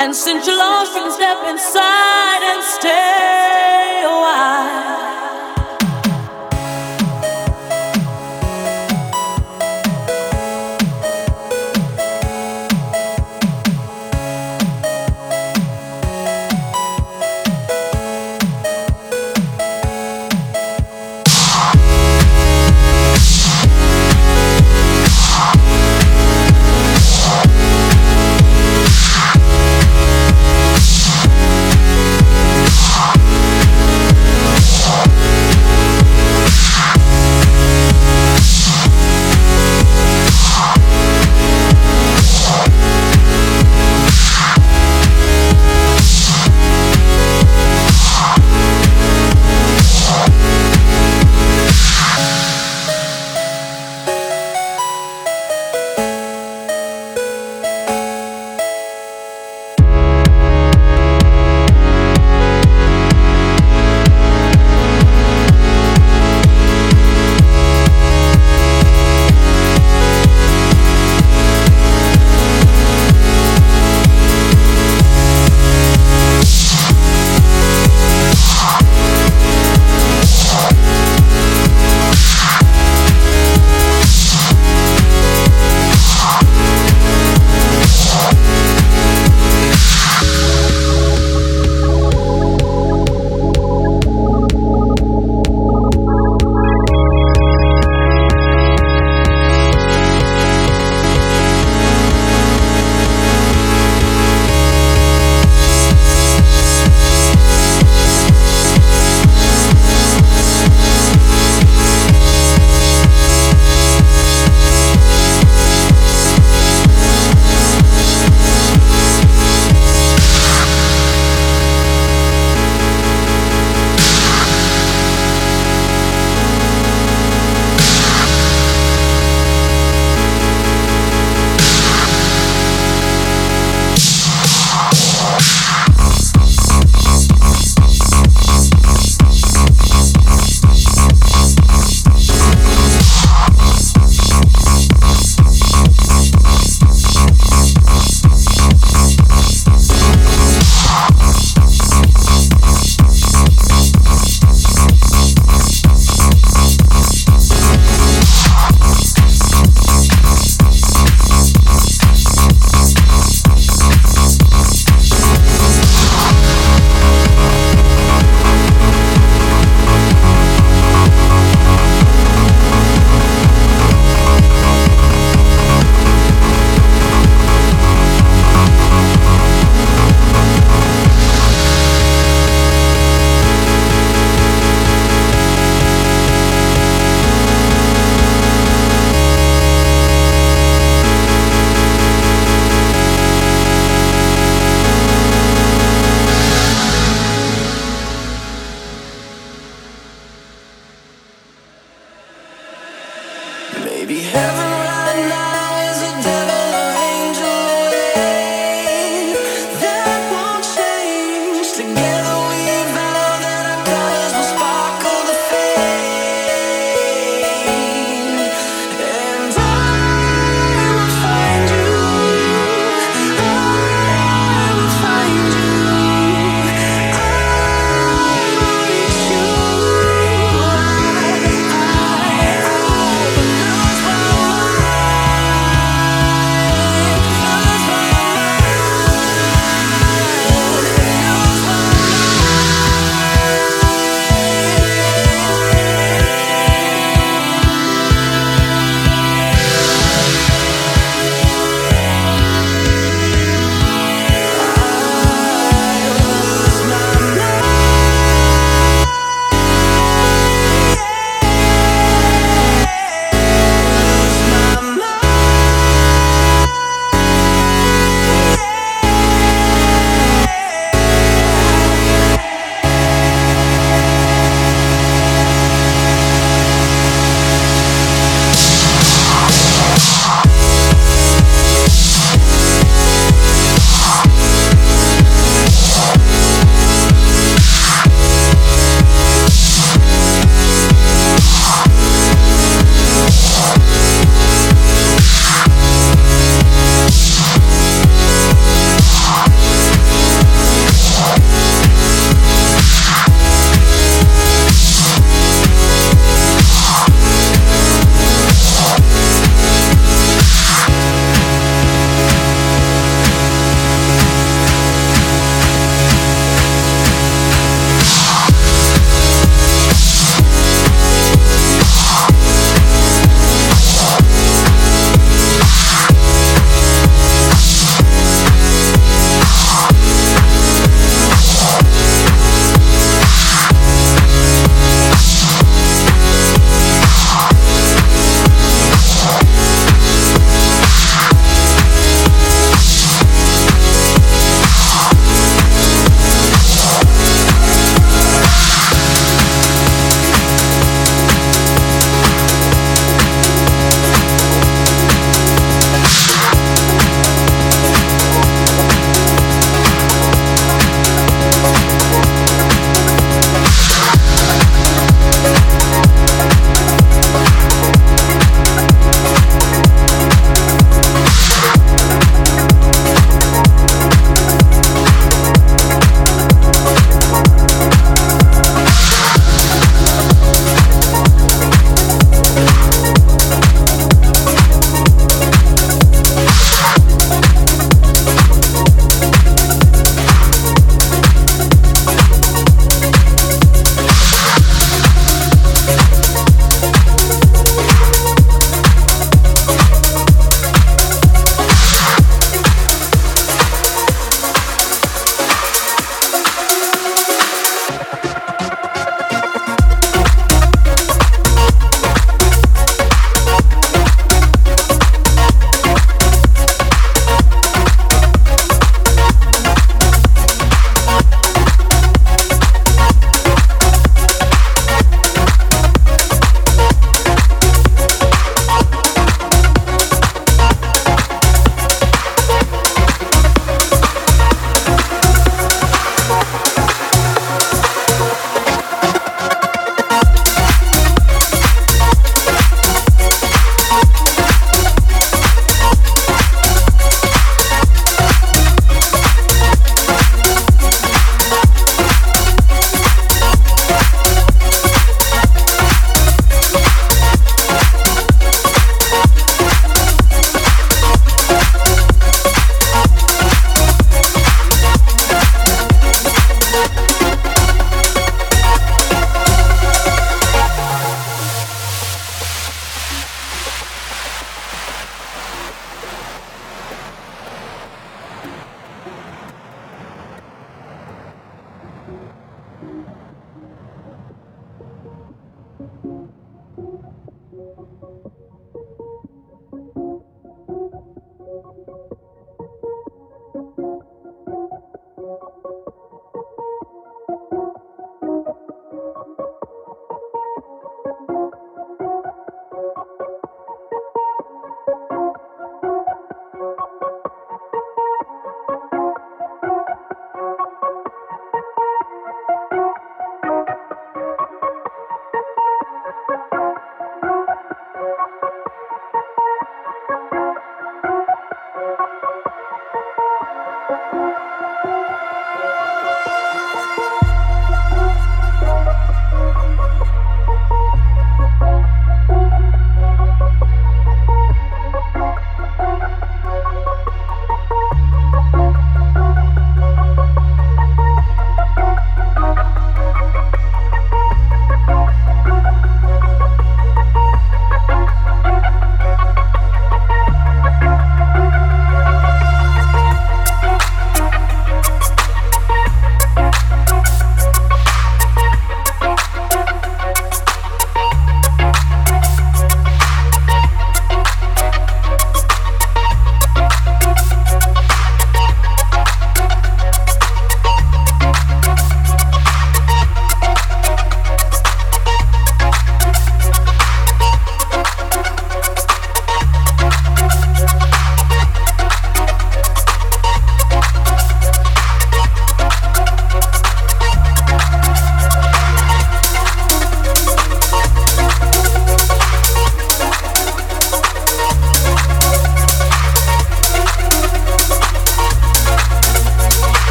And since you lost, you can step inside and stay a while.